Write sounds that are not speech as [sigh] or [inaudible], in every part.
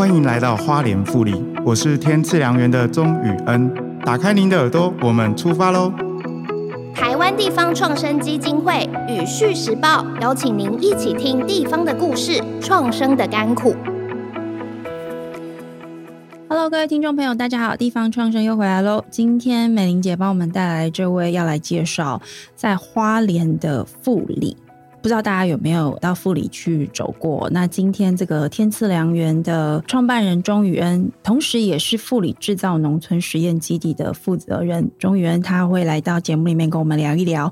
欢迎来到花莲富里，我是天赐良缘的钟宇恩。打开您的耳朵，我们出发喽！台湾地方创生基金会与《旭时报》邀请您一起听地方的故事，创生的甘苦。Hello，各位听众朋友，大家好，地方创生又回来喽。今天美玲姐帮我们带来这位要来介绍在花莲的富里。不知道大家有没有到富里去走过？那今天这个天赐良缘的创办人钟宇恩，同时也是富里制造农村实验基地的负责人钟宇恩，他会来到节目里面跟我们聊一聊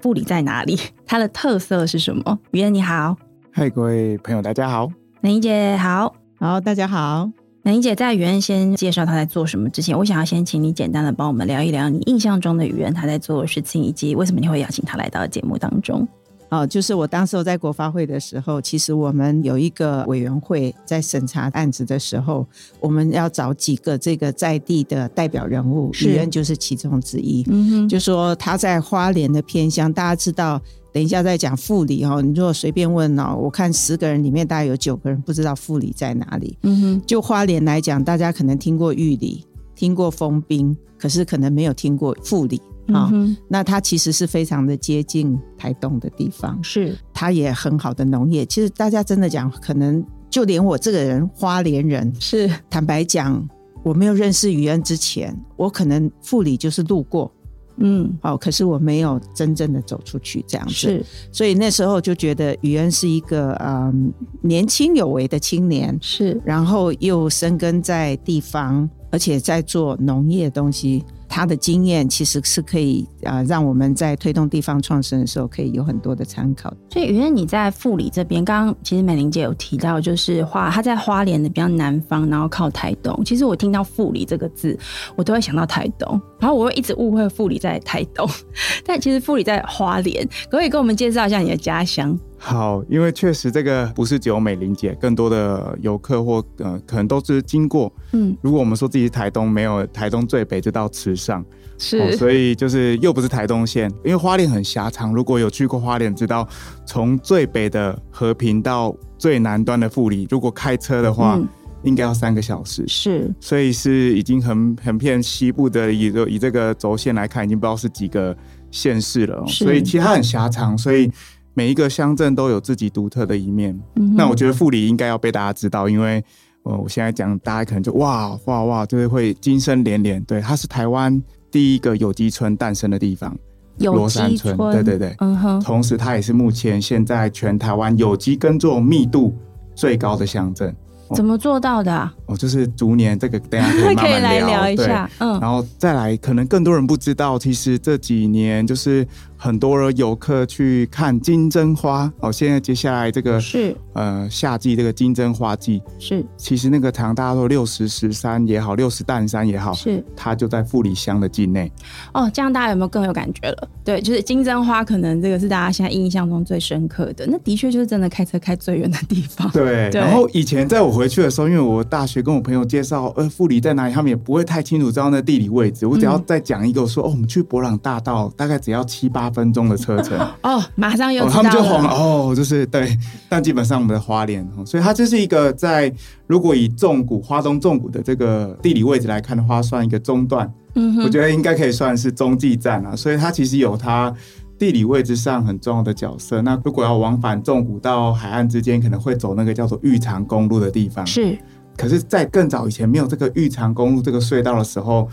富里在哪里，它的特色是什么？宇恩你好，嗨，各位朋友大家好，南英姐好，好大家好。南英姐在宇恩先介绍他在做什么之前，我想要先请你简单的帮我们聊一聊你印象中的宇恩他在做的事情，以及为什么你会邀请他来到节目当中。哦，就是我当时候在国发会的时候，其实我们有一个委员会在审查案子的时候，我们要找几个这个在地的代表人物，宇恩就是其中之一。嗯哼，就说他在花莲的偏乡，大家知道，等一下再讲富里哦。你如果随便问哦，我看十个人里面大概有九个人不知道富里在哪里。嗯哼，就花莲来讲，大家可能听过玉里，听过丰滨，可是可能没有听过富里。啊、嗯，那它其实是非常的接近台东的地方，是它也很好的农业。其实大家真的讲，可能就连我这个人花莲人，是坦白讲，我没有认识宇恩之前，我可能富里就是路过，嗯，好，可是我没有真正的走出去这样子。是，所以那时候就觉得宇恩是一个嗯年轻有为的青年，是，然后又生根在地方，而且在做农业的东西。他的经验其实是可以啊、呃，让我们在推动地方创生的时候可以有很多的参考。所以，宇恩你在富里这边，刚刚其实美玲姐有提到，就是花他在花莲的比较南方，然后靠台东。其实我听到富里这个字，我都会想到台东，然后我会一直误会富里在台东，[laughs] 但其实富里在花莲。可不可以跟我们介绍一下你的家乡？好，因为确实这个不是只有美玲姐，更多的游客或呃可能都是经过。嗯，如果我们说自己是台东，没有台东最北就到池上，是、哦，所以就是又不是台东县，因为花莲很狭长。如果有去过花莲，知道从最北的和平到最南端的富里，如果开车的话，嗯、应该要三个小时。是，所以是已经很很偏西部的，以以这个轴线来看，已经不知道是几个县市了。所以其实它很狭长，所以。每一个乡镇都有自己独特的一面，嗯。那我觉得富里应该要被大家知道，因为呃，我现在讲，大家可能就哇哇哇，就是会惊声连连。对，它是台湾第一个有机村诞生的地方，罗山村。对对对，嗯哼。同时，它也是目前现在全台湾有机耕作密度最高的乡镇。怎么做到的啊？哦，就是逐年这个，等下可以慢慢 [laughs] 聊，来聊一下。嗯，然后再来，可能更多人不知道，其实这几年就是很多游客去看金针花。哦，现在接下来这个是呃夏季这个金针花季是，其实那个唐大家说六十石山也好，六十石山也好，是它就在富里乡的境内。哦，这样大家有没有更有感觉了？对，就是金针花，可能这个是大家现在印象中最深刻的。那的确就是真的开车开最远的地方。对，[laughs] 对，然后以前在我。回去的时候，因为我大学跟我朋友介绍，呃，富里在哪里，他们也不会太清楚知道那地理位置。我只要再讲一个，我说、嗯、哦，我们去博朗大道，大概只要七八分钟的车程。[laughs] 哦，马上又他们就红了。哦，就是对。[laughs] 但基本上我们的花莲，所以它就是一个在如果以纵谷花东纵谷的这个地理位置来看的话，算一个中段。嗯，我觉得应该可以算是中继站啊。所以它其实有它。地理位置上很重要的角色。那如果要往返纵谷到海岸之间，可能会走那个叫做玉长公路的地方。是。可是，在更早以前没有这个玉长公路这个隧道的时候，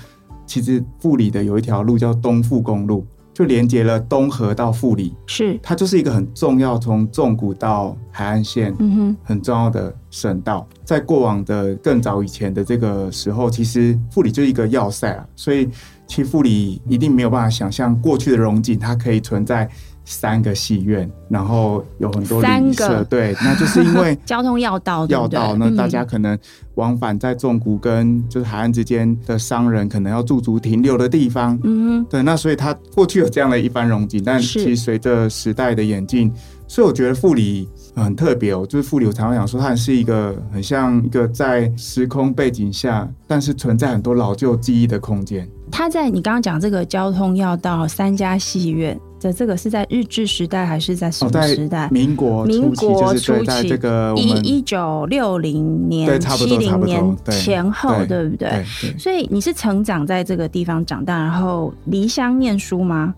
其实富里的有一条路叫东富公路，就连接了东河到富里。是。它就是一个很重要，从纵谷到海岸线，嗯哼，很重要的省道。在过往的更早以前的这个时候，其实富里就是一个要塞啊，所以。其实富里一定没有办法想象过去的荣景，它可以存在三个戏院，然后有很多旅社。对，那就是因为 [laughs] 交通要道，要道。那大家可能往返在纵谷跟就是海岸之间的商人，可能要驻足停留的地方。嗯，对。那所以它过去有这样的一番容景，但其实随着时代的演进，所以我觉得富里。很特别哦，就是富里，我常常讲说，它是一个很像一个在时空背景下，但是存在很多老旧记忆的空间。它在你刚刚讲这个交通要道三家戏院的这个是在日治时代还是在什么时代？哦、民国民国初期，在这个一一九六零年、七零年前后，对，对不对，对，对？所以你是成长在这个地方长大，然后离乡念书吗？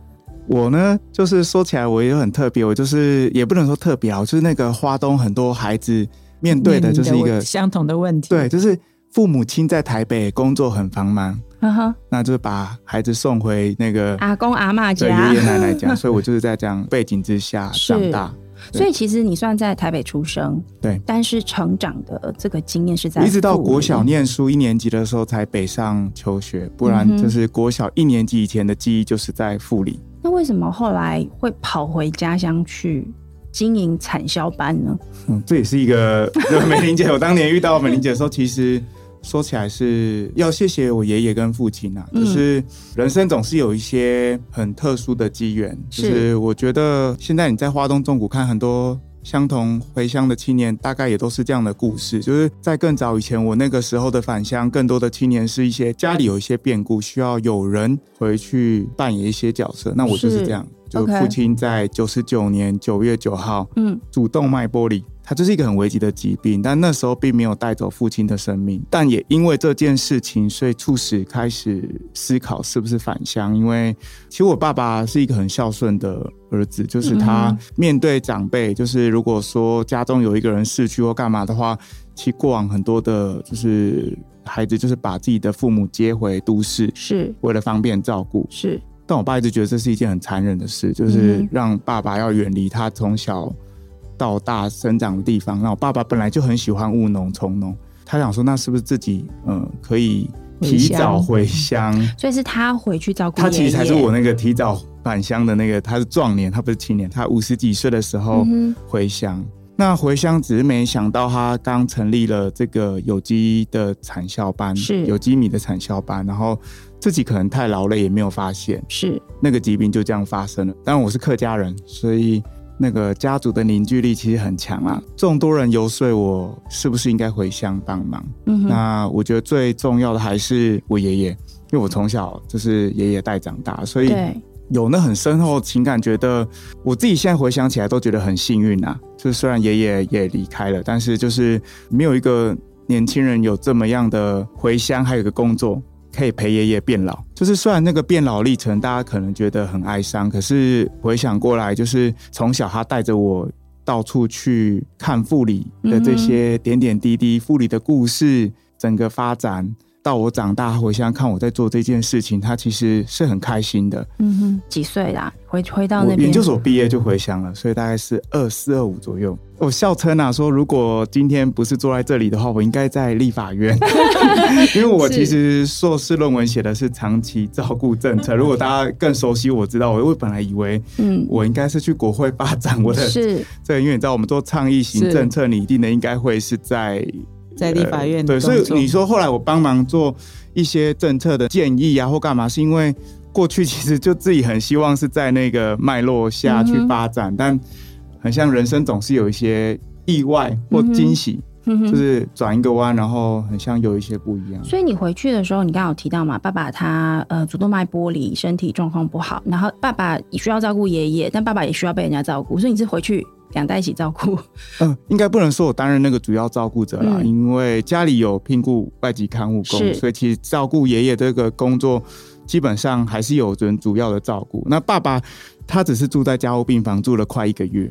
我呢，就是说起来我也很特别，我就是也不能说特别啊，就是那个花东很多孩子面对的就是一个相同的问题，对，就是父母亲在台北工作很繁忙，嗯哼，那就是把孩子送回那个阿公阿嬷家、爷爷奶奶家，[laughs] 所以我就是在这样背景之下长大。所以其实你算在台北出生，对，但是成长的这个经验是在一直到国小念书一年级的时候才北上求学，不然就是国小一年级以前的记忆就是在富里。那为什么后来会跑回家乡去经营产销班呢？嗯，这也是一个美玲姐。我当年遇到美玲姐的时候，其实。说起来是要谢谢我爷爷跟父亲啊，就是人生总是有一些很特殊的机缘。就是我觉得现在你在花东纵谷看很多相同回乡的青年，大概也都是这样的故事。就是在更早以前，我那个时候的返乡，更多的青年是一些家里有一些变故，需要有人回去扮演一些角色。那我就是这样，就父亲在九十九年九月九号，嗯，主动脉剥离。它就是一个很危急的疾病，但那时候并没有带走父亲的生命，但也因为这件事情，所以促使开始思考是不是返乡。因为其实我爸爸是一个很孝顺的儿子，就是他面对长辈，就是如果说家中有一个人逝去或干嘛的话，其实过往很多的，就是孩子就是把自己的父母接回都市，是为了方便照顾。是，但我爸一直觉得这是一件很残忍的事，就是让爸爸要远离他从小。到大生长的地方，那我爸爸本来就很喜欢务农从农，他想说，那是不是自己嗯可以提早回乡？所以是他回去照顾。他其实才是我那个提早返乡的那个，他是壮年，他不是青年，他五十几岁的时候回乡。嗯、那回乡只是没想到，他刚成立了这个有机的产销班，是有机米的产销班，然后自己可能太劳累，也没有发现，是那个疾病就这样发生了。当然我是客家人，所以。那个家族的凝聚力其实很强啊，众多人游说我是不是应该回乡帮忙。嗯，那我觉得最重要的还是我爷爷，因为我从小就是爷爷带长大，所以有那很深厚情感，觉得我自己现在回想起来都觉得很幸运啊。就虽然爷爷也离开了，但是就是没有一个年轻人有这么样的回乡，还有一个工作。可以陪爷爷变老，就是虽然那个变老历程，大家可能觉得很哀伤，可是回想过来，就是从小他带着我到处去看富里的这些点点滴滴，富里的故事，整个发展。到我长大回乡看我在做这件事情，他其实是很开心的。嗯哼，几岁啦？回回到那边，研究所毕业就回乡了，所以大概是二四二五左右。我笑称啊，说如果今天不是坐在这里的话，我应该在立法院，[laughs] [laughs] 因为我其实硕士论文写的是长期照顾政策。如果大家更熟悉，我知道，我本来以为，嗯，我应该是去国会发展我的，是这，因为你知道，我们做倡议型政策拟定的，应该会是在。在立法院、呃、对，所以你说后来我帮忙做一些政策的建议啊，或干嘛，是因为过去其实就自己很希望是在那个脉络下去发展，嗯、但很像人生总是有一些意外或惊喜，嗯、就是转一个弯，然后很像有一些不一样。所以你回去的时候，你刚刚有提到嘛，爸爸他呃主动脉剥离，身体状况不好，然后爸爸也需要照顾爷爷，但爸爸也需要被人家照顾，所以你是回去。两代一起照顾，嗯，应该不能说我担任那个主要照顾者啦，嗯，因为家里有聘雇外籍看护工，所以其实照顾爷爷这个工作基本上还是有人主要的照顾。那爸爸他只是住在加护病房住了快一个月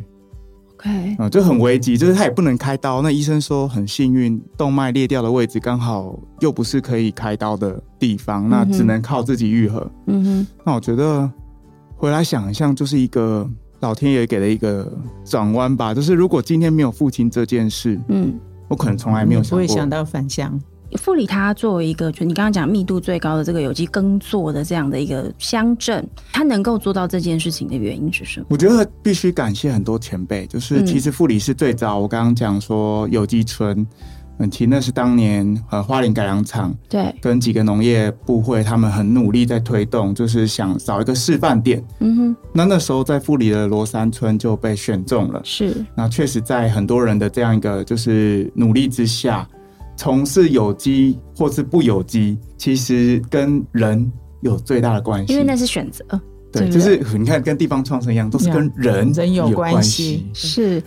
，OK，嗯，就很危急，就是他也不能开刀。那医生说很幸运，动脉裂掉的位置刚好又不是可以开刀的地方，那只能靠自己愈合。嗯哼，那我觉得回来想象就是一个。老天爷给了一个转弯吧，就是如果今天没有父亲这件事，嗯，我可能从来没有想过，不会想到返乡。富里它作为一个，就你刚刚讲密度最高的这个有机耕作的这样的一个乡镇，它能够做到这件事情的原因是什么？我觉得必须感谢很多前辈，就是其实富里是最早，我刚刚讲说有机村。嗯，其实那是当年呃花莲改良场对，跟几个农业部会他们很努力在推动，就是想找一个示范点。嗯哼，那那时候在富里的罗山村就被选中了。是，那确实在很多人的这样一个就是努力之下，从事有机或是不有机，其实跟人有最大的关系。因为那是选择。对，就是你看跟地方创生一样，都是跟人人有关系，是。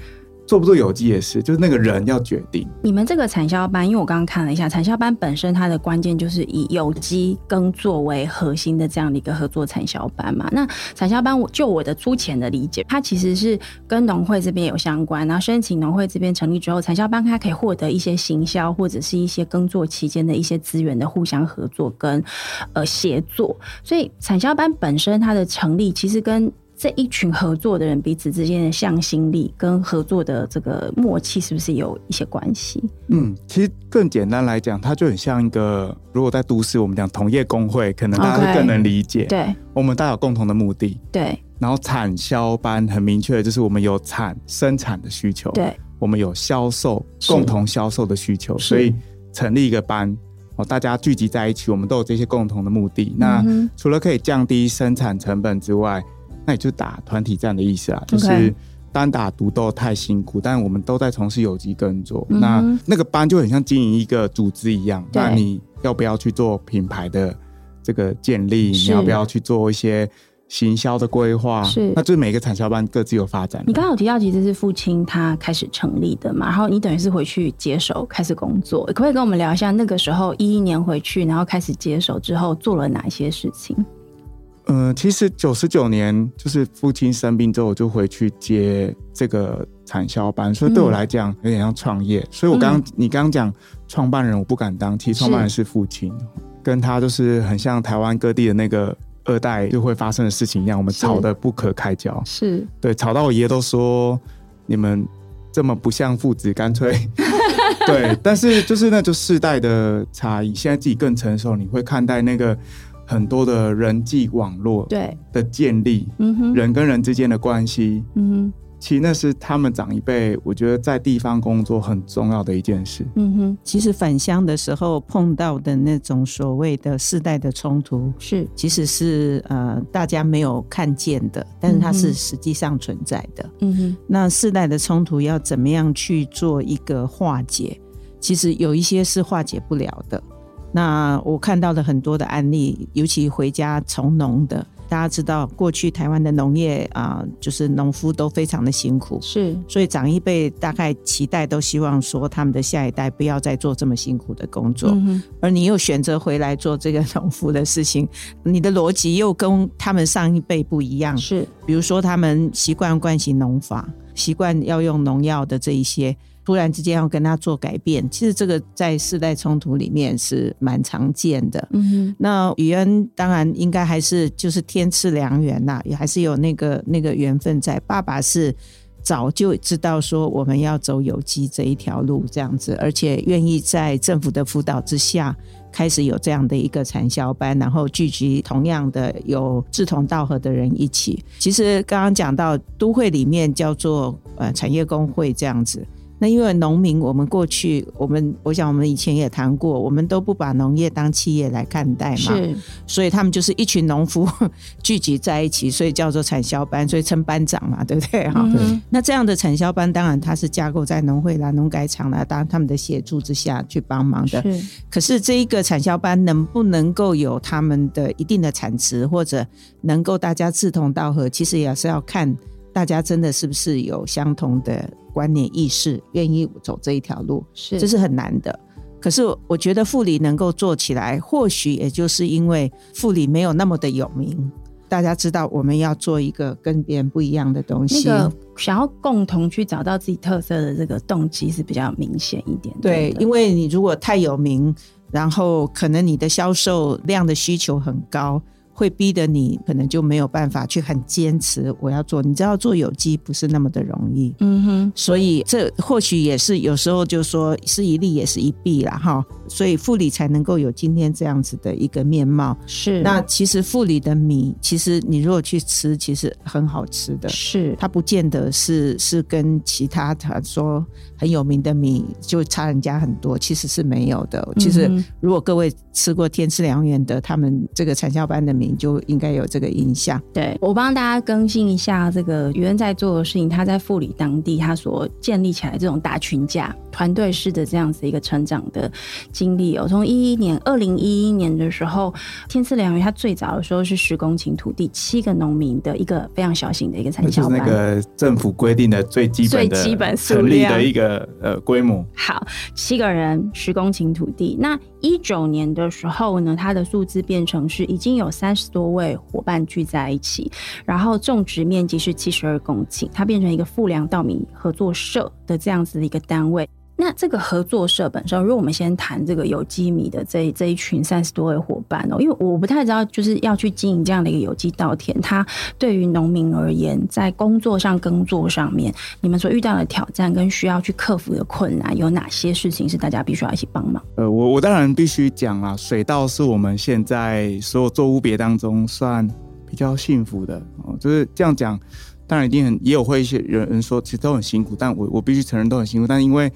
做不做有机也是，就是那个人要决定。你们这个产销班，因为我刚刚看了一下，产销班本身它的关键就是以有机耕作为核心的这样的一个合作产销班嘛。那产销班，我就我的粗浅的理解，它其实是跟农会这边有相关，然后申请农会这边成立之后，产销班它可以获得一些行销或者是一些耕作期间的一些资源的互相合作跟呃协作。所以产销班本身它的成立，其实跟这一群合作的人彼此之间的向心力跟合作的这个默契，是不是有一些关系？嗯，其实更简单来讲，它就很像一个，如果在都市我们讲同业工会，可能大家会更能理解。Okay, 对，我们大家有共同的目的。对。然后产销班很明确的就是我们有产生产的需求。对。我们有销售共同销售的需求，所以成立一个班哦，大家聚集在一起，我们都有这些共同的目的。那除了可以降低生产成本之外，那也就打团体战的意思啦，就是单打独斗太辛苦，但我们都在从事有机耕作。嗯、那那个班就很像经营一个组织一样。那你要不要去做品牌的这个建立？你要不要去做一些行销的规划？是，那就是每个产销班各自有发展。你刚刚有提到，其实是父亲他开始成立的嘛，然后你等于是回去接手开始工作，可不可以跟我们聊一下那个时候一一年回去，然后开始接手之后做了哪些事情？嗯、呃，其实九十九年就是父亲生病之后，我就回去接这个产销班，所以对我来讲有点像创业。所以我刚刚、嗯、你刚刚讲创办人，我不敢当，其实创办人是父亲，跟他就是很像台湾各地的那个二代就会发生的事情一样，我们吵得不可开交，是对，吵到我爷爷都说你们这么不像父子，干脆 [laughs] 对。但是就是那就世代的差异，现在自己更成熟，你会看待那个。很多的人际网络对的建立，嗯哼，人跟人之间的关系，嗯哼，其实那是他们长一辈，我觉得在地方工作很重要的一件事，嗯哼。其实返乡的时候碰到的那种所谓的世代的冲突，是其实是呃大家没有看见的，但是它是实际上存在的，嗯哼。那世代的冲突要怎么样去做一个化解？其实有一些是化解不了的。那我看到了很多的案例，尤其回家从农的，大家知道过去台湾的农业啊，就是农夫都非常的辛苦，是，所以长一辈大概期待都希望说他们的下一代不要再做这么辛苦的工作，嗯、而你又选择回来做这个农夫的事情，你的逻辑又跟他们上一辈不一样，是，比如说他们习惯惯行农法，习惯要用农药的这一些。突然之间要跟他做改变，其实这个在世代冲突里面是蛮常见的。嗯哼，那宇恩当然应该还是就是天赐良缘呐，也还是有那个那个缘分在。爸爸是早就知道说我们要走有机这一条路这样子，而且愿意在政府的辅导之下开始有这样的一个产销班，然后聚集同样的有志同道合的人一起。其实刚刚讲到都会里面叫做呃产业工会这样子。那因为农民，我们过去，我们我想我们以前也谈过，我们都不把农业当企业来看待嘛，是，所以他们就是一群农夫 [laughs] 聚集在一起，所以叫做产销班，所以称班长嘛，对不对？哈、嗯，那这样的产销班，当然它是架构在农会啦、农改场啦，当他们的协助之下去帮忙的。是，可是这一个产销班能不能够有他们的一定的产值，或者能够大家志同道合，其实也是要看大家真的是不是有相同的。观念意识，愿意走这一条路，是这是很难的。可是我觉得富里能够做起来，或许也就是因为富里没有那么的有名，大家知道我们要做一个跟别人不一样的东西，那个想要共同去找到自己特色的这个动机是比较明显一点。对，因为你如果太有名，然后可能你的销售量的需求很高。会逼得你可能就没有办法去很坚持我要做，你知道做有机不是那么的容易，嗯哼，所以这或许也是有时候就说是一利也是一弊啦哈，所以富里才能够有今天这样子的一个面貌。是，那其实富里的米，其实你如果去吃，其实很好吃的，是它不见得是是跟其他他说很有名的米就差人家很多，其实是没有的。其实如果各位吃过天赐良缘的他们这个产销班的米。你就应该有这个印象。对，我帮大家更新一下这个宇恩在做的事情，他在富里当地他所建立起来这种大群架团队式的这样子一个成长的经历哦。从一一年，二零一一年的时候，天赐良缘他最早的时候是十公顷土地，七个农民的一个非常小型的一个产销班，就是那个政府规定的最基本最基本成立的一个呃规模。好，七个人，十公顷土地。那一九年的时候呢，它的数字变成是已经有三十多位伙伴聚在一起，然后种植面积是七十二公顷，它变成一个富良稻米合作社的这样子的一个单位。那这个合作社本身，如果我们先谈这个有机米的这这一群三十多位伙伴哦，因为我不太知道，就是要去经营这样的一个有机稻田，它对于农民而言，在工作上耕作上面，你们所遇到的挑战跟需要去克服的困难有哪些事情是大家必须要一起帮忙？呃，我我当然必须讲啊，水稻是我们现在所有作物别当中算比较幸福的哦，就是这样讲，当然一定很也有会一些人说其实都很辛苦，但我我必须承认都很辛苦，但因为。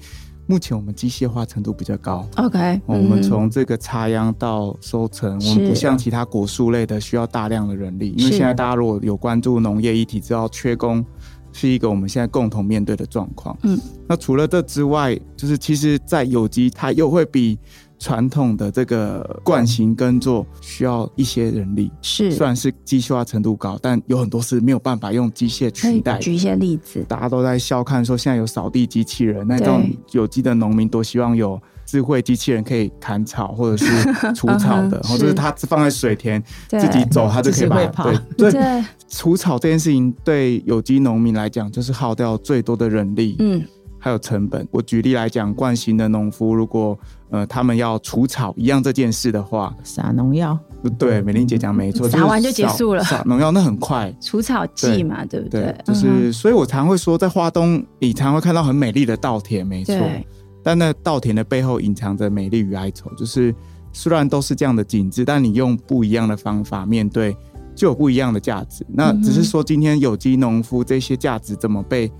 目前我们机械化程度比较高。OK，我们从这个插秧到收成，我们不像其他果树类的需要大量的人力。因为现在大家如果有关注农业议题，知道缺工是一个我们现在共同面对的状况。嗯，那除了这之外，就是其实，在有机它又会比。传统的这个惯行耕作需要一些人力，是。虽然是机械化程度高，但有很多是没有办法用机械取代。举一些例子，大家都在笑看说现在有扫地机器人，那种有机的农民多希望有智慧机器人可以砍草或者是 [laughs] 除草的，或者是它放在水田自己走，它就可以把它对。对。除草这件事情对有机农民来讲就是耗掉最多的人力，嗯，还有成本。我举例来讲，惯行的农夫如果呃，他们要除草一样这件事的话，撒农药，对，美玲姐讲没错，撒完就结束了。撒农药那很快，除草剂嘛，对，不对？对，就是，所以我常会说，在花东，你常会看到很美丽的稻田，没错。对但那稻田的背后隐藏着美丽与哀愁，就是虽然都是这样的景致，但你用不一样的方法面对，就有不一样的价值。那只是说，今天有机农夫这些价值怎么被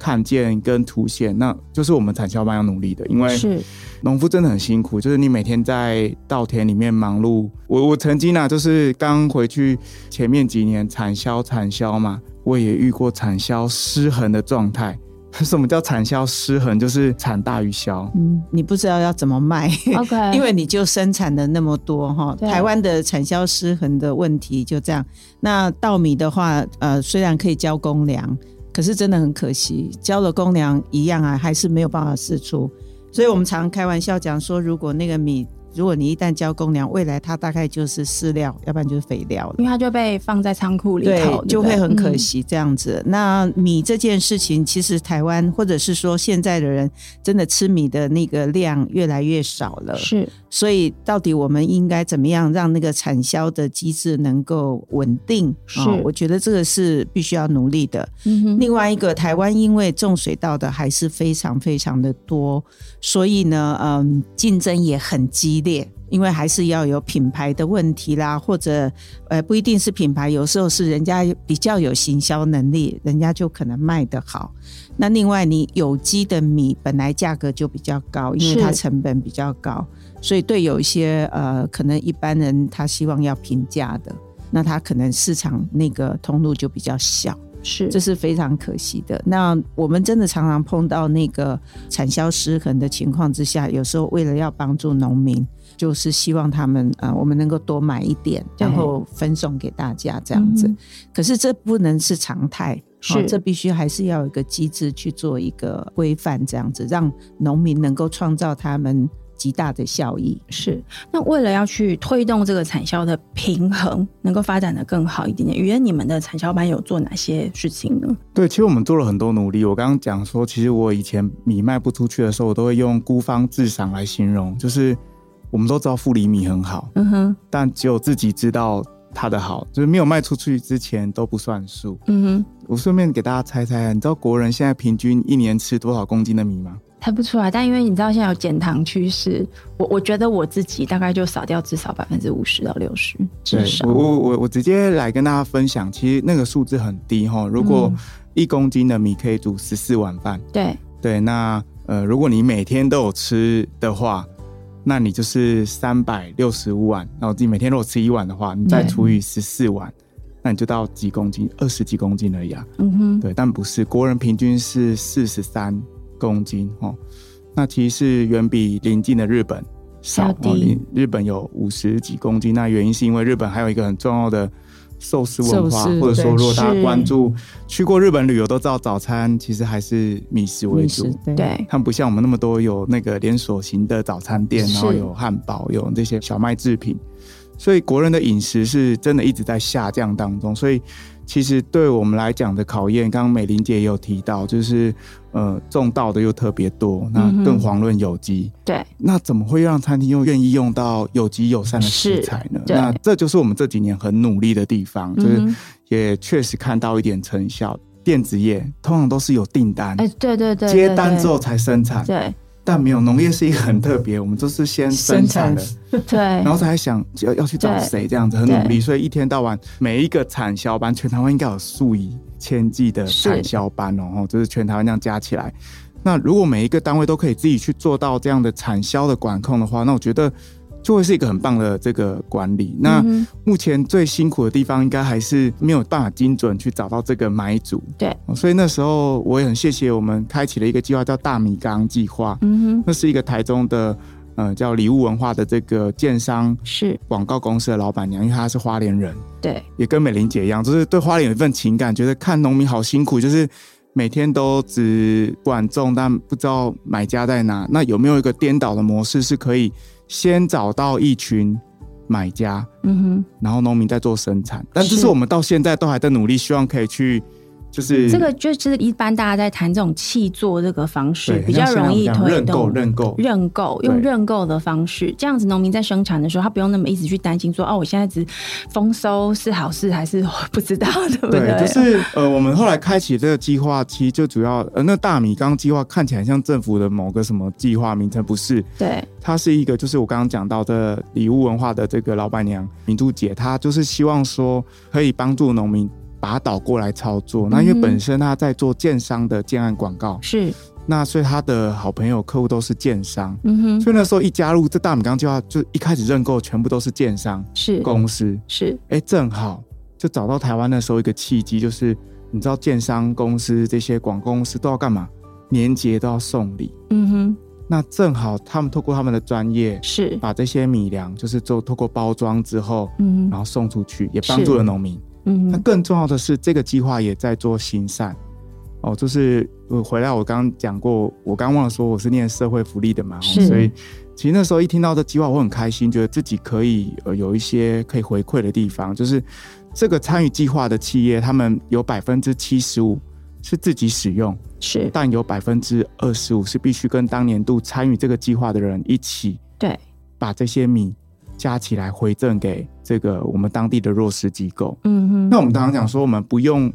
看见跟凸显，那就是我们产销班要努力的，因为农夫真的很辛苦，就是你每天在稻田里面忙碌。我我曾经啊，就是刚回去前面几年产销产销嘛，我也遇过产销失衡的状态。[laughs] 什么叫产销失衡？就是产大于销。嗯，你不知道要怎么卖，OK，[laughs] 因为你就生产的那么多哈。台湾的产销失衡的问题就这样。那稻米的话，呃，虽然可以交公粮。可是真的很可惜，交了公粮一样啊，还是没有办法试出。所以我们常开玩笑讲说，如果那个米。如果你一旦交公粮，未来它大概就是饲料，要不然就是肥料了，因为它就被放在仓库里头，对，对对就会很可惜这样子。嗯、那米这件事情，其实台湾或者是说现在的人，真的吃米的那个量越来越少了。是，所以到底我们应该怎么样让那个产销的机制能够稳定？是、哦，我觉得这个是必须要努力的。嗯。另外一个，台湾因为种水稻的还是非常非常的多，所以呢，嗯，竞争也很激烈。列，因为还是要有品牌的问题啦，或者呃不一定是品牌，有时候是人家比较有行销能力，人家就可能卖得好。那另外，你有机的米本来价格就比较高，因为它成本比较高，所以对有一些呃可能一般人他希望要平价的，那他可能市场那个通路就比较小。是，这是非常可惜的。那我们真的常常碰到那个产销失衡的情况之下，有时候为了要帮助农民，就是希望他们啊、呃，我们能够多买一点，然后分送给大家这样子。对可是这不能是常态，是、哦、这必须还是要有一个机制去做一个规范，这样子让农民能够创造他们。极大的效益是。那为了要去推动这个产销的平衡，能够发展的更好一点点，语言你们的产销班有做哪些事情呢？对，其实我们做了很多努力。我刚刚讲说，其实我以前米卖不出去的时候，我都会用孤芳自赏来形容，就是我们都知道富里米很好，嗯哼，但只有自己知道它的好，就是没有卖出去之前都不算数，嗯哼。我顺便给大家猜猜，你知道国人现在平均一年吃多少公斤的米吗？猜不出来，但因为你知道现在有减糖趋势，我我觉得我自己大概就少掉至少百分之五十到六十，至少。我我我我直接来跟大家分享，其实那个数字很低哈。如果一公斤的米可以煮十四碗饭，对对，那呃，如果你每天都有吃的话，那你就是三百六十五碗。然后你每天如果吃一碗的话，你再除以十四碗，那你就到几公斤？二十几公斤而已啊。嗯哼，对，但不是，国人平均是四十三。公斤哦，那其实是远比邻近的日本少。哦，日本有五十几公斤，那原因是因为日本还有一个很重要的。寿司文化，或者说，如果大家关注去过日本旅游，都知道早餐其实还是米食为主。对，他们不像我们那么多有那个连锁型的早餐店，然后有汉堡，有这些小麦制品，所以国人的饮食是真的一直在下降当中，所以。其实对我们来讲的考验，刚刚美玲姐也有提到，就是呃，种稻的又特别多，那更遑论有机。对，那怎么会让餐厅又愿意用到有机友善的食材呢？那这就是我们这几年很努力的地方，就是也确实看到一点成效。电子业通常都是有订单，哎，对对对，接单之后才生产。对。但没有农业是一个很特别，我们都是先生产的，对，然后才想要要去找谁这样子，很努力，所以一天到晚每一个产销班，全台湾应该有数以千计的产销班哦，就是全台湾这样加起来，那如果每一个单位都可以自己去做到这样的产销的管控的话，那我觉得。就会是一个很棒的这个管理。那目前最辛苦的地方，应该还是没有办法精准去找到这个买主。对，所以那时候我也很谢谢我们开启了一个计划，叫大米缸计划。嗯哼，那是一个台中的呃叫礼物文化的这个建商是广告公司的老板娘，因为她是花莲人。对，也跟美玲姐一样，就是对花莲有一份情感，觉得看农民好辛苦，就是每天都只管种，但不知道买家在哪。那有没有一个颠倒的模式是可以？先找到一群买家，嗯哼，然后农民在做生产，但这是我们到现在都还在努力，希望可以去。就是这个，就是一般大家在谈这种气作这个方式，比较容易推动认购、认购，用认购的方式，这样子农民在生产的时候，他不用那么一直去担心说，哦，我现在只丰收是好事还是 [laughs] 不知道，对不对？对，就是呃，我们后来开启这个计划，其实就主要呃，那大米缸计划看起来像政府的某个什么计划名称，不是？对，它是一个，就是我刚刚讲到的礼物文化的这个老板娘明珠姐，她就是希望说可以帮助农民。把它倒过来操作，那因为本身他在做建商的建案广告，是。那所以他的好朋友客户都是建商，嗯哼，所以那时候一加入这大米缸计划，就一开始认购全部都是建商是。公司。是，哎、欸，正好就找到台湾那时候一个契机，就是你知道建商公司这些广告公司都要干嘛？年节都要送礼，嗯哼，那正好他们透过他们的专业，是。把这些米粮就是做透过包装之后，嗯，然后送出去，也帮助了农民。嗯，那更重要的是，这个计划也在做行善哦。就是我回来，我刚刚讲过，我刚忘了说我是念社会福利的嘛，所以其实那时候一听到这计划，我很开心，觉得自己可以呃有一些可以回馈的地方。就是这个参与计划的企业，他们有百分之七十五是自己使用，是，但有百分之二十五是必须跟当年度参与这个计划的人一起，对，把这些米。加起来回赠给这个我们当地的弱势机构。嗯哼，那我们刚刚讲说，我们不用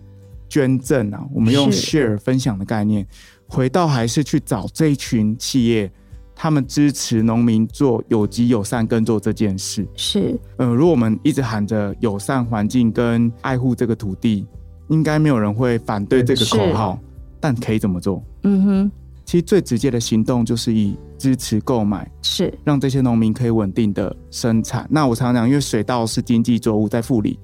捐赠啊，我们用 share 分享的概念，回到还是去找这一群企业，他们支持农民做有机友善耕作这件事。是，呃，如果我们一直喊着友善环境跟爱护这个土地，应该没有人会反对这个口号。但可以怎么做？嗯哼。其实最直接的行动就是以支持购买，是让这些农民可以稳定的生产。那我常常讲，因为水稻是经济作物，在富里，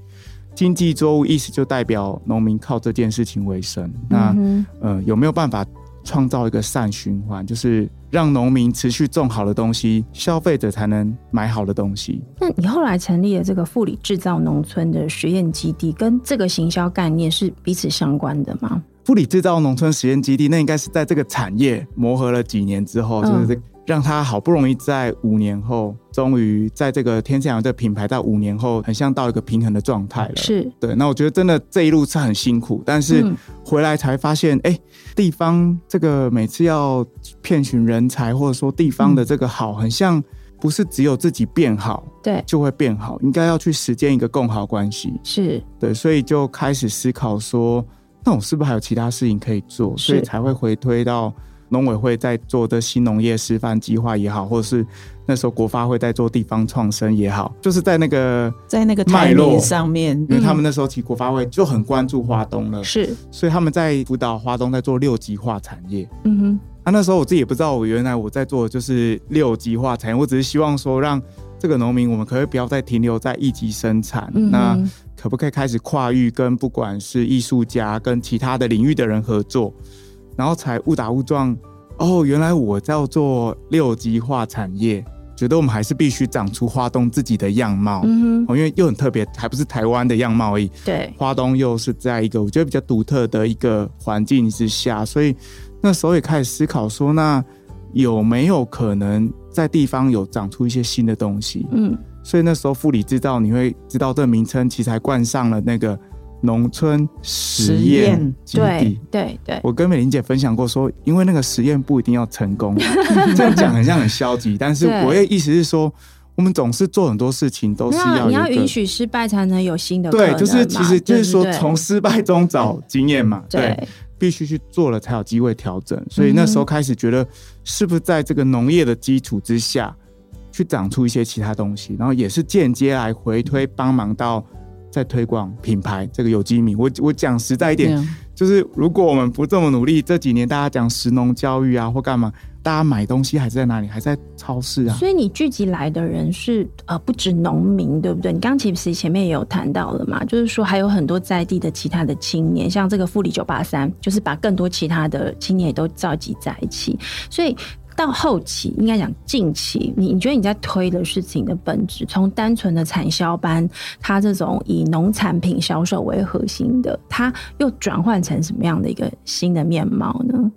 经济作物意思就代表农民靠这件事情为生。那、嗯、呃，有没有办法创造一个善循环，就是让农民持续种好的东西，消费者才能买好的东西？那你后来成立了这个富里制造农村的实验基地，跟这个行销概念是彼此相关的吗？富里制造农村实验基地，那应该是在这个产业磨合了几年之后，就是让他好不容易在五年后，终于在这个天赐阳这个品牌，在五年后很像到一个平衡的状态了。是对。那我觉得真的这一路是很辛苦，但是回来才发现，哎、欸，地方这个每次要骗寻人才，或者说地方的这个好，很像不是只有自己变好，对，就会变好，应该要去实践一个共好关系。是对，所以就开始思考说。那我是不是还有其他事情可以做？所以才会回推到农委会在做的新农业示范计划也好，或者是那时候国发会在做地方创生也好，就是在那个在那个脉络上面，因为他们那时候其实国发会就很关注花东了，是，所以他们在辅导花东在做六级化产业。嗯哼，啊，那时候我自己也不知道，我原来我在做的就是六级化产业，我只是希望说让这个农民，我们可以不要再停留在一级生产，嗯、那。可不可以开始跨域，跟不管是艺术家跟其他的领域的人合作，然后才误打误撞哦，原来我在做六级化产业，觉得我们还是必须长出花东自己的样貌。嗯哼，因为又很特别，还不是台湾的样貌而已。对，花东又是在一个我觉得比较独特的一个环境之下，所以那时候也开始思考说，那有没有可能在地方有长出一些新的东西？嗯，所以那时候富里制造，你会知道这个名称，其实还冠上了那个。农村实验基地，对对对，我跟美玲姐分享过，说因为那个实验不一定要成功，[laughs] 这样讲很像很消极，但是 [laughs] 我的意思是说，我们总是做很多事情都是要你要允许失败，才能有新的对，就是其实就是说从失败中找经验嘛，对，对，必须去做了才有机会调整，所以那时候开始觉得是不是在这个农业的基础之下去长出一些其他东西，然后也是间接来回推帮忙到。在推广品牌这个有机米，我我讲实在一点，就是如果我们不这么努力，这几年大家讲食农教育啊或干嘛，大家买东西还是在哪里？还在超市啊。所以你聚集来的人是呃不止农民，对不对？你刚其实前面也有谈到了嘛，就是说还有很多在地的其他的青年，像这个富里九八三，就是把更多其他的青年也都召集在一起，所以。到后期，应该讲近期，你你觉得你在推的事情的本质，从单纯的产销班，它这种以农产品销售为核心的，它又转换成什么样的一个新的面貌呢？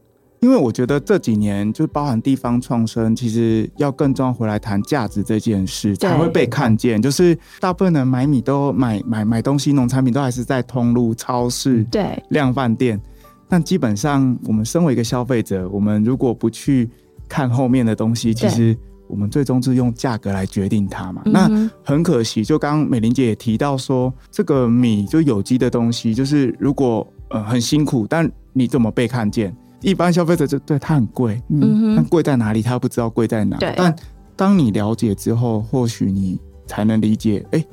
因为我觉得这几年就包含地方创生，其实要更重要回来谈价值这件事，才会被看见。就是大部分人买米都买买买东西，农产品都还是在通路、超市、对量贩店，但基本上我们身为一个消费者，我们如果不去看后面的东西，其实我们最终是用价格来决定它嘛。那很可惜，就刚刚美玲姐也提到说，这个米就有机的东西，就是如果呃很辛苦，但你怎么被看见？一般消费者就对它很贵，嗯，但贵在哪里？他不知道贵在哪。但当你了解之后，或许你才能理解，哎，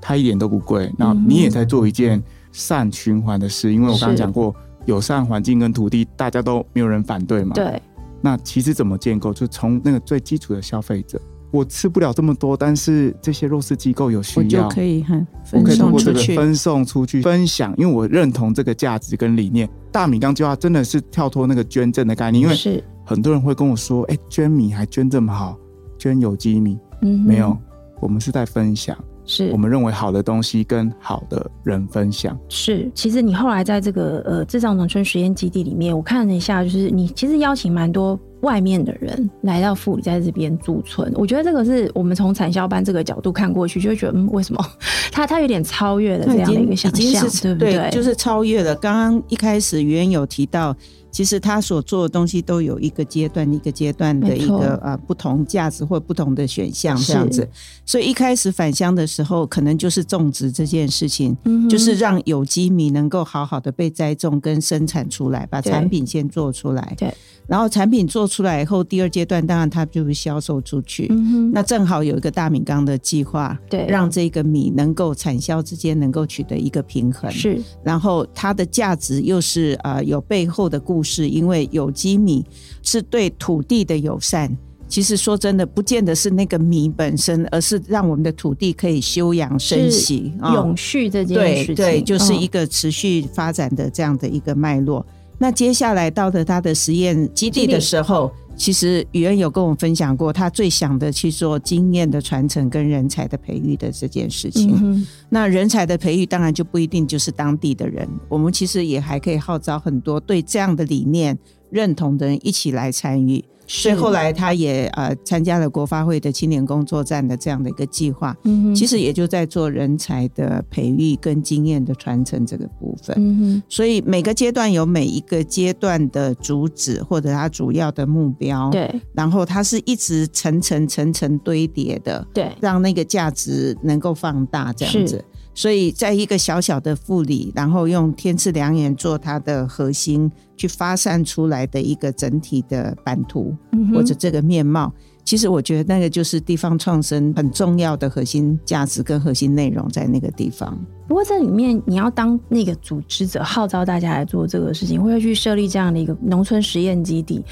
它一点都不贵。然后你也在做一件善循环的事，因为我刚刚讲过，友善环境跟土地，大家都没有人反对嘛。对。那其实怎么建构？就从那个最基础的消费者，我吃不了这么多，但是这些弱势机构有需要，我就可以哈，我可以通过这个分送出去，分享，因为我认同这个价值跟理念。大米缸计划真的是跳脱那个捐赠的概念，因为很多人会跟我说，哎、欸，捐米还捐这么好，捐有机米，嗯，没有，我们是在分享。是我们认为好的东西跟好的人分享。是，其实你后来在这个呃智障农村实验基地里面，我看了一下，就是你其实邀请蛮多外面的人来到富里，在这边驻村。我觉得这个是我们从产销班这个角度看过去，就会觉得嗯，为什么 [laughs] 他他有点超越了这样的一个想象，对不对？对，就是超越了。刚刚一开始语言有提到。其实他所做的东西都有一个阶段一个阶段的一个呃不同价值或不同的选项这样子，所以一开始返乡的时候，可能就是种植这件事情，就是让有机米能够好好的被栽种跟生产出来，把产品先做出来。对。然后产品做出来以后，第二阶段当然它就会销售出去。嗯。那正好有一个大米缸的计划，对，让这个米能够产销之间能够取得一个平衡。是。然后它的价值又是呃有背后的故事，因为有机米是对土地的友善。其实说真的，不见得是那个米本身，而是让我们的土地可以休养生息、永续这件事情。对对，就是一个持续发展的这样的一个脉络。那接下来到了他的实验基地的时候，其实宇恩有跟我们分享过，他最想的去做经验的传承跟人才的培育的这件事情。嗯。那人才的培育当然就不一定就是当地的人，我们其实也还可以号召很多对这样的理念认同的人一起来参与。所以后来他也呃参加了国发会的青年工作站的这样的一个计划，嗯，其实也就在做人才的培育跟经验的传承这个部分。嗯，所以每个阶段有每一个阶段的主旨或者它主要的目标，对，然后它是一直层层层层堆叠的，对，让那个价值能够放大这样子。所以在一个小小的腹里，然后用天赐良缘做它的核心，去发散出来的一个整体的版图，或者这个面貌。其实我觉得那个就是地方创生很重要的核心价值跟核心内容在那个地方。不过这里面你要当那个组织者，号召大家来做这个事情，会去设立这样的一个农村实验基地。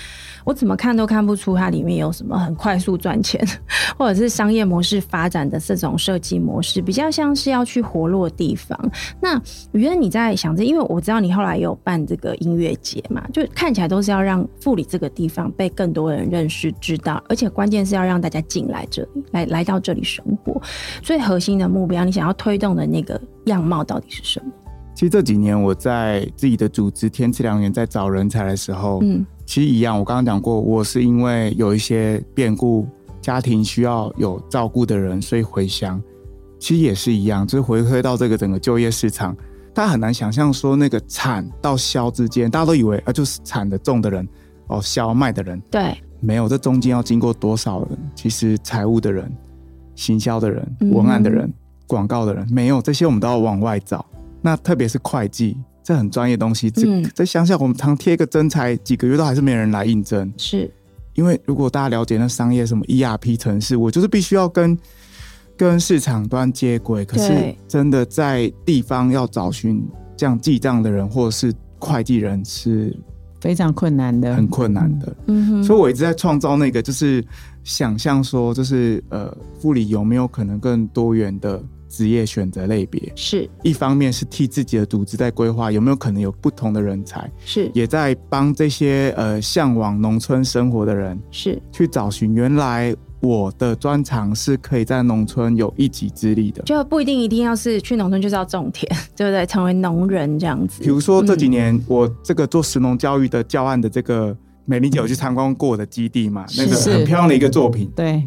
我怎么看都看不出它里面有什么很快速赚钱，[laughs] 或者是商业模式发展的这种设计模式，比较像是要去活络地方。那宇恩你在想着，因为我知道你后来有办这个音乐节，节嘛，就看起来都是要让富里这个地方被更多人认识、知道，而且关键是要让大家进来这里，来来到这里生活。最核心的目标，你想要推动的那个样貌到底是什么？其实这几年我在自己的组织天赐良缘在找人才的时候，嗯，其实一样。我刚刚讲过，我是因为有一些变故，家庭需要有照顾的人，所以回乡。其实也是一样，就是回归到这个整个就业市场，大家很难想象说那个产到销之间，大家都以为啊，就是产的种的人哦，销卖的人，对，没有，这中间要经过多少人？其实财务的人、行销的人、文案的人、广、嗯、告的人，没有这些，我们都要往外找。那特别是会计，这很专业东西。这、嗯、在乡下，我们常贴一个征才，几个月都还是没人来应征。是，因为如果大家了解那商业什么 ERP 城市，我就是必须要跟。跟市场端接轨，可是真的在地方要找寻这样记账的人或者是会计人是非常困难的，很困难的。嗯哼，所以我一直在创造那个，就是想象说，就是呃，富理有没有可能更多元的职业选择类别？是一方面是替自己的组织在规划，有没有可能有不同的人才？是也在帮这些呃向往农村生活的人是去找寻原来。我的专长是可以在农村有一己之力的，就不一定一定要是去农村就是要种田，[laughs] 对不对？成为农人这样子。比如说这几年我这个做神农教育的教案的这个美玲姐有去参观过我的基地嘛？那个很漂亮的一个作品，对，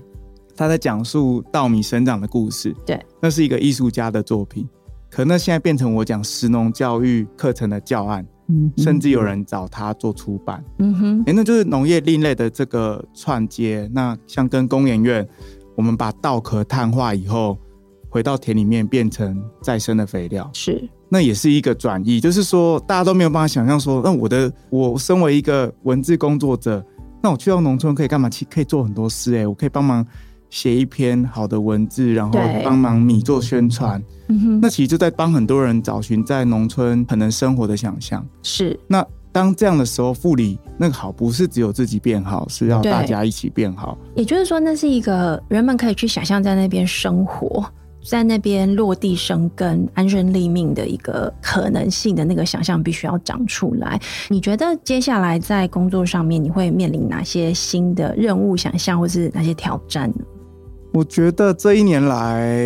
他在讲述稻米生长的故事，对，那是一个艺术家的作品，可那现在变成我讲食农教育课程的教案。嗯甚至有人找他做出版，嗯哼，哎，那就是农业另类的这个串接。那像跟工研院，我们把稻壳碳化以后，回到田里面变成再生的肥料，是，那也是一个转移。就是说，大家都没有办法想象说，那我的我身为一个文字工作者，那我去到农村可以干嘛？其可以做很多事，哎，我可以帮忙。写一篇好的文字，然后帮忙米做宣传，嗯，那其实就在帮很多人找寻在农村可能生活的想象。是，那当这样的时候，护理那个好不是只有自己变好，是要大家一起变好。也就是说，那是一个人们可以去想象在那边生活，在那边落地生根、安身立命的一个可能性的那个想象，必须要长出来。你觉得接下来在工作上面，你会面临哪些新的任务、想象，或是哪些挑战呢？我觉得这一年来，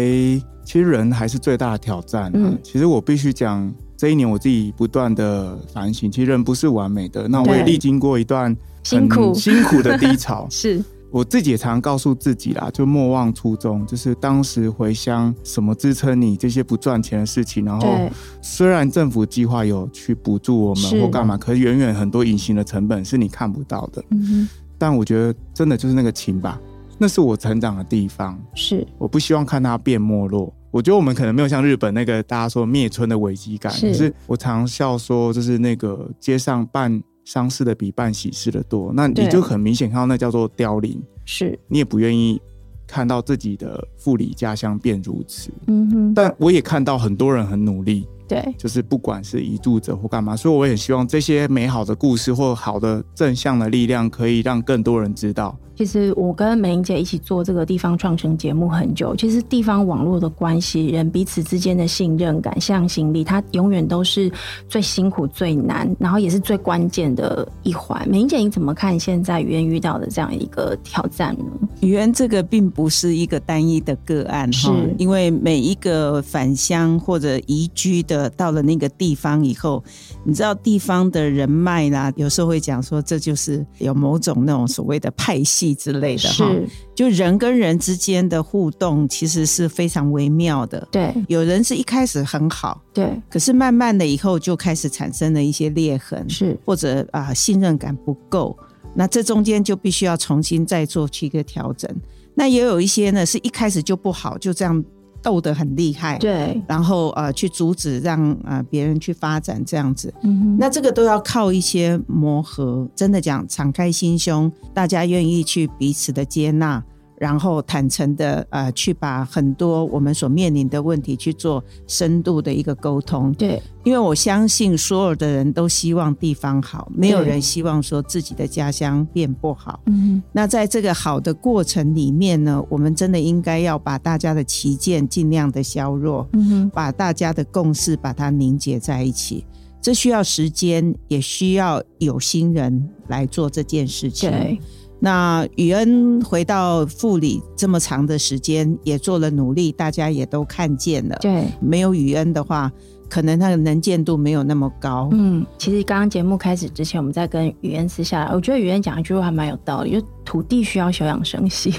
其实人还是最大的挑战。嗯，其实我必须讲，这一年我自己不断的反省，其实人不是完美的。那我也历经过一段辛苦辛苦的低潮。[laughs] 是，我自己也常常告诉自己啦，就莫忘初衷，就是当时回乡，什么支撑你这些不赚钱的事情？然后，虽然政府计划有去补助我们或干嘛，可是远远很多隐形的成本是你看不到的。嗯哼，但我觉得真的就是那个情吧。那是我成长的地方，是我不希望看它变没落。我觉得我们可能没有像日本那个大家说灭村的危机感，是，可是我常笑说，就是那个街上办丧事的比办喜事的多，那你就很明显看到那叫做凋零，是你也不愿意看到自己的富里家乡变如此。嗯哼，但我也看到很多人很努力。对，就是不管是移住者或干嘛，所以我也希望这些美好的故事或好的正向的力量，可以让更多人知道。其实我跟美伶姐一起做这个地方创生节目很久，其实地方网络的关系，人彼此之间的信任感、向心力，它永远都是最辛苦、最难，然后也是最关键的一环。美伶姐，你怎么看现在语言遇到的这样一个挑战呢？语言这个并不是一个单一的个案，哈因为每一个返乡或者移居的。到了那个地方以后，你知道地方的人脉啦，有时候会讲说，这就是有某种那种所谓的派系之类的哈。就人跟人之间的互动其实是非常微妙的。对，有人是一开始很好，对，可是慢慢的以后就开始产生了一些裂痕，是或者啊信任感不够，那这中间就必须要重新再做去一个调整。那也有一些呢，是一开始就不好，就这样。斗得很厉害，对，然后呃去阻止让呃别人去发展这样子，那这个都要靠一些磨合。真的讲，敞开心胸，大家愿意去彼此的接纳。然后坦诚的呃，去把很多我们所面临的问题去做深度的一个沟通。对，因为我相信所有的人都希望地方好，没有人希望说自己的家乡变不好。嗯，那在这个好的过程里面呢，我们真的应该要把大家的旗舰尽量的削弱，嗯哼，把大家的共识把它凝结在一起。这需要时间，也需要有心人来做这件事情。对，那宇恩回到富里这么长的时间，也做了努力，大家也都看见了。对，没有宇恩的话。可能他的能见度没有那么高。嗯，其实刚刚节目开始之前，我们在跟语言私下来，我觉得语言讲一句话还蛮有道理，就土地需要休养生息，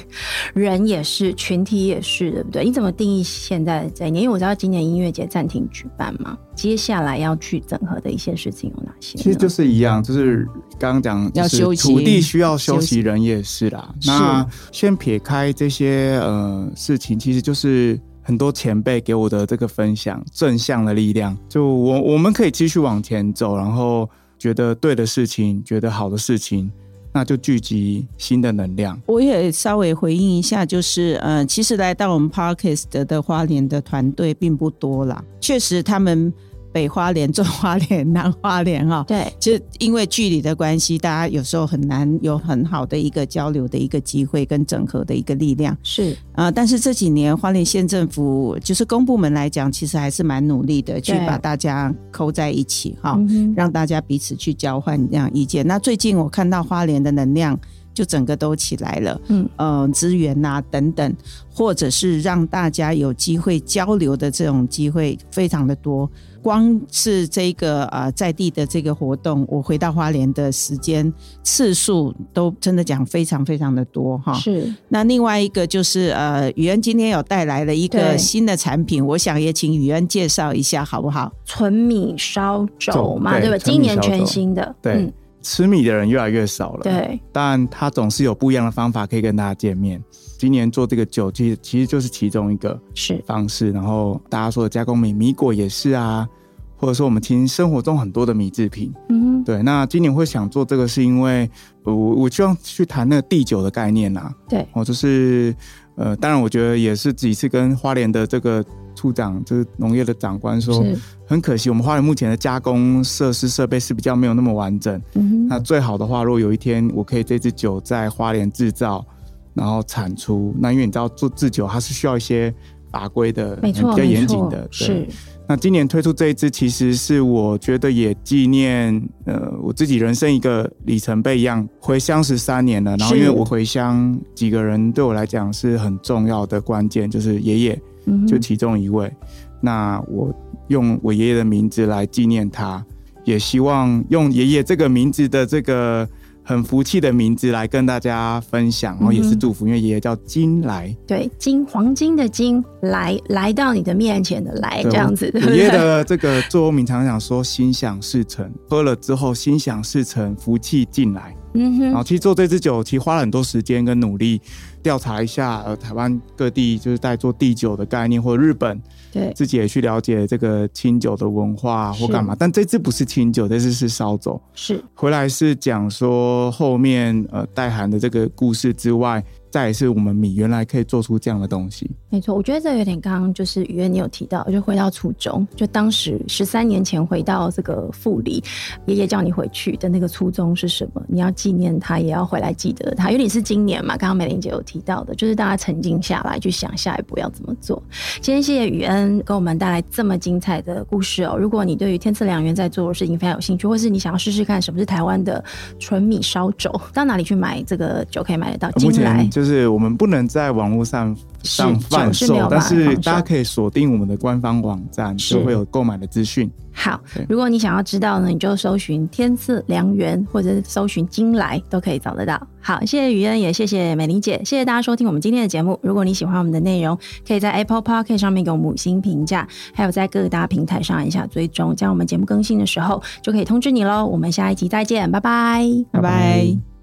人也是，群体也是，对不对？你怎么定义现在这一年？因为我知道今年音乐节暂停举办嘛，接下来要去整合的一些事情有哪些？其实就是一样，就是刚刚讲要休息，土地需要休息，人也是啦。那先撇开这些呃事情，其实就是。很多前辈给我的这个分享，正向的力量，就我我们可以继续往前走，然后觉得对的事情，觉得好的事情，那就聚集新的能量。我也稍微回应一下，就是呃，其实来到我们 Parkist 的花莲的团队并不多啦，确实他们。北花莲、中花莲、南花莲，哈，对，其实因为距离的关系，大家有时候很难有很好的一个交流的一个机会跟整合的一个力量。是啊、呃，但是这几年花莲县政府就是公部门来讲，其实还是蛮努力的，去把大家扣在一起，哈，让大家彼此去交换这样意见。那最近我看到花莲的能量。就整个都起来了，嗯，呃，资源呐、啊、等等，或者是让大家有机会交流的这种机会非常的多。光是这个呃在地的这个活动，我回到花莲的时间次数都真的讲非常非常的多哈。是。那另外一个就是呃，宇恩今天有带来了一个新的产品，我想也请宇恩介绍一下好不好？纯米烧酒嘛，对吧？今年全新的，对。嗯吃米的人越来越少了，对，但他总是有不一样的方法可以跟大家见面。今年做这个酒，其实其实就是其中一个是方式。然后大家说的加工米米果也是啊，或者说我们其实生活中很多的米制品，嗯，对。那今年会想做这个，是因为我我希望去谈那个地酒的概念啊，对，我，就是呃，当然我觉得也是几次跟花莲的这个。处长就是农业的长官说，很可惜，我们花莲目前的加工设施设备是比较没有那么完整。嗯、那最好的话，如果有一天我可以这支酒在花莲制造，然后产出，那因为你知道做制酒它是需要一些法规的，没错，比较严谨的。对。是。那今年推出这一支，其实是我觉得也纪念呃我自己人生一个里程碑一样，回乡十三年了。然后因为我回乡几个人对我来讲是很重要的关键，就是爷爷。就其中一位，嗯、那我用我爷爷的名字来纪念他，也希望用爷爷这个名字的这个很福气的名字来跟大家分享，然后也是祝福，嗯、因为爷爷叫金来，对，金黄金的金来来到你的面前的来这样子。爷爷的这个座右铭常常说心想事成，[laughs] 喝了之后心想事成，福气进来。嗯哼，然后其实做这支酒，其实花了很多时间跟努力。调查一下，呃，台湾各地就是在做地酒的概念，或者日本，对，自己也去了解这个清酒的文化或干嘛。但这这不是清酒，这次是烧酒。是回来是讲说后面呃代涵的这个故事之外。再也是我们米原来可以做出这样的东西，没错。我觉得这有点刚刚就是雨恩你有提到，就回到初衷，就当时十三年前回到这个富里，爷爷叫你回去的那个初衷是什么？你要纪念他，也要回来记得他。因为你是今年嘛，刚刚美玲姐有提到的，就是大家沉静下来去想下一步要怎么做。今天谢谢雨恩给我们带来这么精彩的故事哦。如果你对于天赐良缘在做的事情非常有兴趣，或是你想要试试看什么是台湾的纯米烧酒，到哪里去买这个酒可以买得到？进来。就是我们不能在网络上上贩售，但是大家可以锁定我们的官方网站，就会有购买的资讯。好，如果你想要知道呢，你就搜寻“天赐良缘”或者搜寻“金来”都可以找得到。好，谢谢雨恩，也谢谢美玲姐，谢谢大家收听我们今天的节目。如果你喜欢我们的内容，可以在 Apple Podcast 上面给我们五星评价，还有在各大平台上按下追踪，这样我们节目更新的时候就可以通知你喽。我们下一集再见，拜拜，拜拜。